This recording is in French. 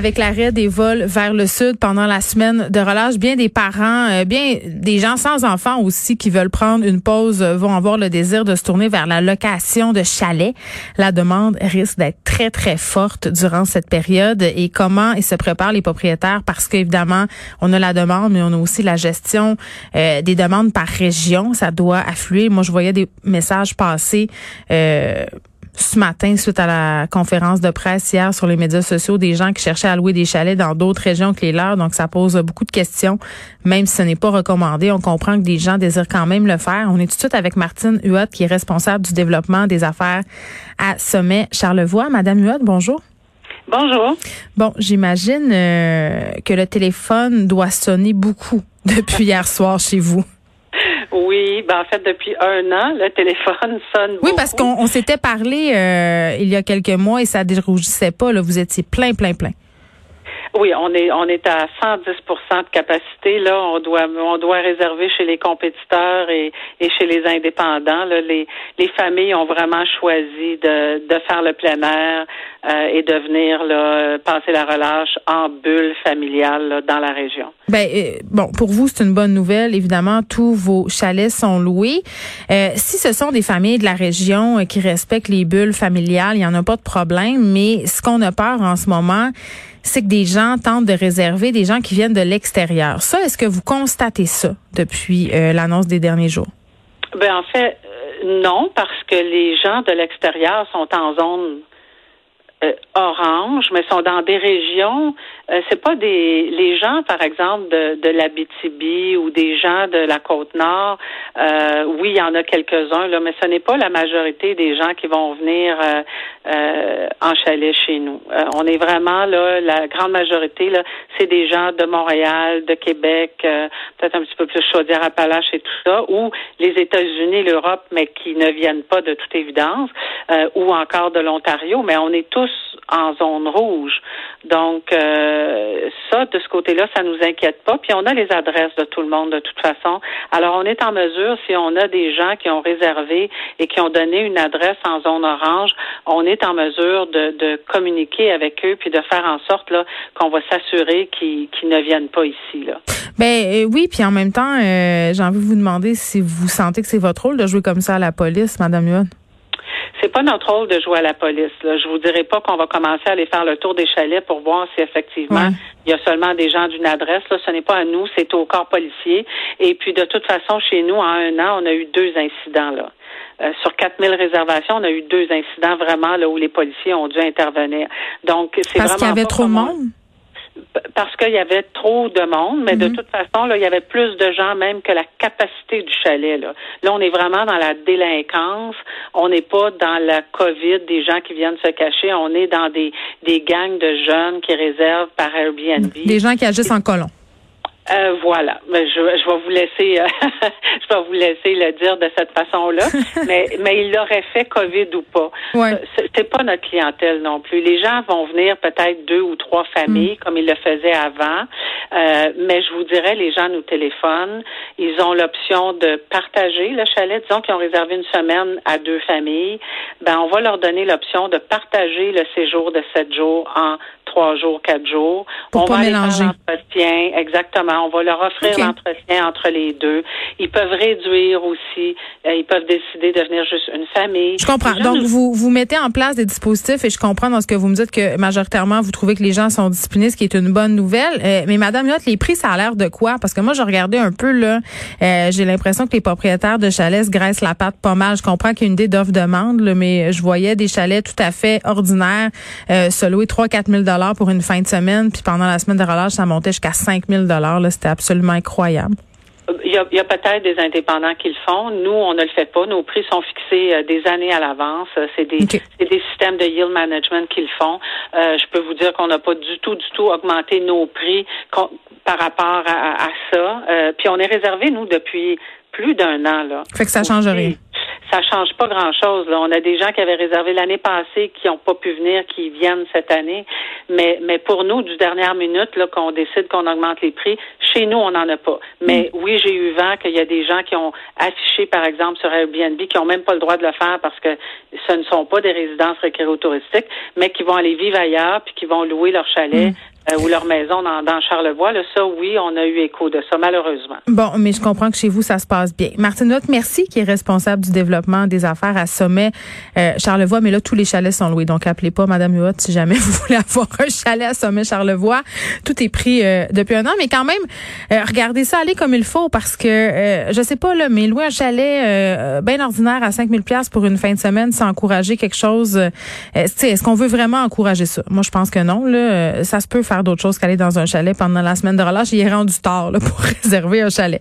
Avec l'arrêt des vols vers le sud pendant la semaine de relâche, bien des parents, euh, bien des gens sans enfants aussi qui veulent prendre une pause euh, vont avoir le désir de se tourner vers la location de chalets. La demande risque d'être très très forte durant cette période et comment ils se préparent les propriétaires? Parce qu'évidemment on a la demande mais on a aussi la gestion euh, des demandes par région. Ça doit affluer. Moi je voyais des messages passer. Ce matin, suite à la conférence de presse hier sur les médias sociaux, des gens qui cherchaient à louer des chalets dans d'autres régions que les leurs. Donc, ça pose beaucoup de questions, même si ce n'est pas recommandé. On comprend que des gens désirent quand même le faire. On est tout de suite avec Martine Huot, qui est responsable du développement des affaires à Sommet Charlevoix. Madame Huot, bonjour. Bonjour. Bon, j'imagine euh, que le téléphone doit sonner beaucoup depuis hier soir chez vous. Oui, ben en fait, depuis un an, le téléphone sonne Oui, parce qu'on on, s'était parlé euh, il y a quelques mois et ça dérougissait pas. Là. Vous étiez plein, plein, plein. Oui, on est on est à 110% de capacité. Là, on doit on doit réserver chez les compétiteurs et, et chez les indépendants. Là, les les familles ont vraiment choisi de, de faire le plein air euh, et de venir là, passer la relâche en bulle familiale dans la région. Ben euh, bon, pour vous c'est une bonne nouvelle. Évidemment, tous vos chalets sont loués. Euh, si ce sont des familles de la région qui respectent les bulles familiales, il y en a pas de problème. Mais ce qu'on a peur en ce moment c'est que des gens tentent de réserver des gens qui viennent de l'extérieur. Ça, est-ce que vous constatez ça depuis l'annonce des derniers jours? Ben en fait, non, parce que les gens de l'extérieur sont en zone euh, orange, mais sont dans des régions. Euh, c'est pas des les gens, par exemple, de, de l'Abitibi ou des gens de la côte nord. Euh, oui, il y en a quelques-uns là, mais ce n'est pas la majorité des gens qui vont venir en chalet chez nous. on est vraiment là, la grande majorité là, c'est des gens de Montréal, de Québec, peut-être un petit peu plus Chaudière-Appalaches et tout ça, ou les États-Unis, l'Europe, mais qui ne viennent pas de toute évidence, ou encore de l'Ontario. Mais on est tous en zone rouge. Donc, euh, ça, de ce côté-là, ça nous inquiète pas. Puis on a les adresses de tout le monde de toute façon. Alors, on est en mesure, si on a des gens qui ont réservé et qui ont donné une adresse en zone orange, on est en mesure de, de communiquer avec eux puis de faire en sorte là qu'on va s'assurer qu'ils ne viennent pas ici. Là. Ben euh, oui, puis en même temps, euh, j'ai envie de vous demander si vous sentez que c'est votre rôle de jouer comme ça à la police, Madame Yuan c'est pas notre rôle de jouer à la police. Là. Je vous dirais pas qu'on va commencer à aller faire le tour des chalets pour voir si effectivement il y a seulement des gens d'une adresse. Là, ce n'est pas à nous, c'est au corps policier. Et puis de toute façon, chez nous, en un an, on a eu deux incidents là. Euh, sur 4000 réservations, on a eu deux incidents vraiment là où les policiers ont dû intervenir. Donc c'est Parce qu'il y avait trop de monde? Parce qu'il y avait trop de monde, mais de mhm. toute façon, là, il y avait plus de gens même que la capacité du chalet. Là, là on est vraiment dans la délinquance. On n'est pas dans la COVID, des gens qui viennent se cacher. On est dans des, des gangs de jeunes qui réservent par Airbnb. Des gens qui agissent en colon. Euh, voilà. Mais je, je vais vous laisser, euh, je vais vous laisser le dire de cette façon-là. mais, mais il l'aurait fait Covid ou pas. Ouais. Euh, c'est pas notre clientèle non plus. Les gens vont venir peut-être deux ou trois familles mm. comme ils le faisaient avant. Euh, mais je vous dirais, les gens nous téléphonent. Ils ont l'option de partager le chalet. Disons qu'ils ont réservé une semaine à deux familles. Ben, on va leur donner l'option de partager le séjour de sept jours en trois jours, quatre jours. Pour on pas va mélanger. exactement. On va leur offrir l'entretien entre les deux. Ils peuvent réduire aussi. Euh, ils peuvent décider de venir juste une famille. Je comprends. Donc, vous, vous mettez en place des dispositifs et je comprends dans ce que vous me dites que majoritairement, vous trouvez que les gens sont disciplinés, ce qui est une bonne nouvelle. Euh, mais Madame Yotte, les prix, ça a l'air de quoi? Parce que moi, je regardais un peu, là, euh, j'ai l'impression que les propriétaires de chalets se graissent la patte pas mal. Je comprends qu'il y a une idée d'offre-demande, mais je voyais des chalets tout à fait ordinaires se louer 3-4 000 pour une fin de semaine, puis pendant la semaine de relâche, ça montait jusqu'à 5 000 Là, C'était absolument incroyable. Il y a, a peut-être des indépendants qui le font. Nous, on ne le fait pas. Nos prix sont fixés euh, des années à l'avance. C'est des, des systèmes de yield management qui le font. Euh, je peux vous dire qu'on n'a pas du tout, du tout augmenté nos prix par rapport à, ça. Euh, puis on est réservé, nous, depuis plus d'un an. Là. Fait que ça change rien ça change pas grand-chose. On a des gens qui avaient réservé l'année passée qui n'ont pas pu venir, qui viennent cette année. Mais, mais pour nous, du dernière minute, là, qu'on décide qu'on augmente les prix, chez nous, on n'en a pas. Mais mm. oui, j'ai eu vent qu'il y a des gens qui ont affiché, par exemple, sur Airbnb, qui n'ont même pas le droit de le faire parce que ce ne sont pas des résidences récréotouristiques, mais qui vont aller vivre ailleurs puis qui vont louer leur chalet. Euh, ou leur maison dans, dans Charlevoix. Là, ça, oui, on a eu écho de ça, malheureusement. Bon, mais je comprends que chez vous, ça se passe bien. Martine Haute, merci, qui est responsable du développement des affaires à Sommet euh, Charlevoix. Mais là, tous les chalets sont loués. Donc, appelez pas Madame Huot si jamais vous voulez avoir un chalet à Sommet Charlevoix. Tout est pris euh, depuis un an. Mais quand même, regardez ça aller comme il faut parce que, je sais pas, là, mais louer un chalet bien ordinaire à 5000 pièces pour une fin de semaine, c'est encourager quelque chose. Est-ce qu'on veut vraiment encourager ça? Moi, je pense que non. Là, ça se peut d'autres choses qu'aller dans un chalet pendant la semaine de relâche. Il est rendu tard pour réserver un chalet.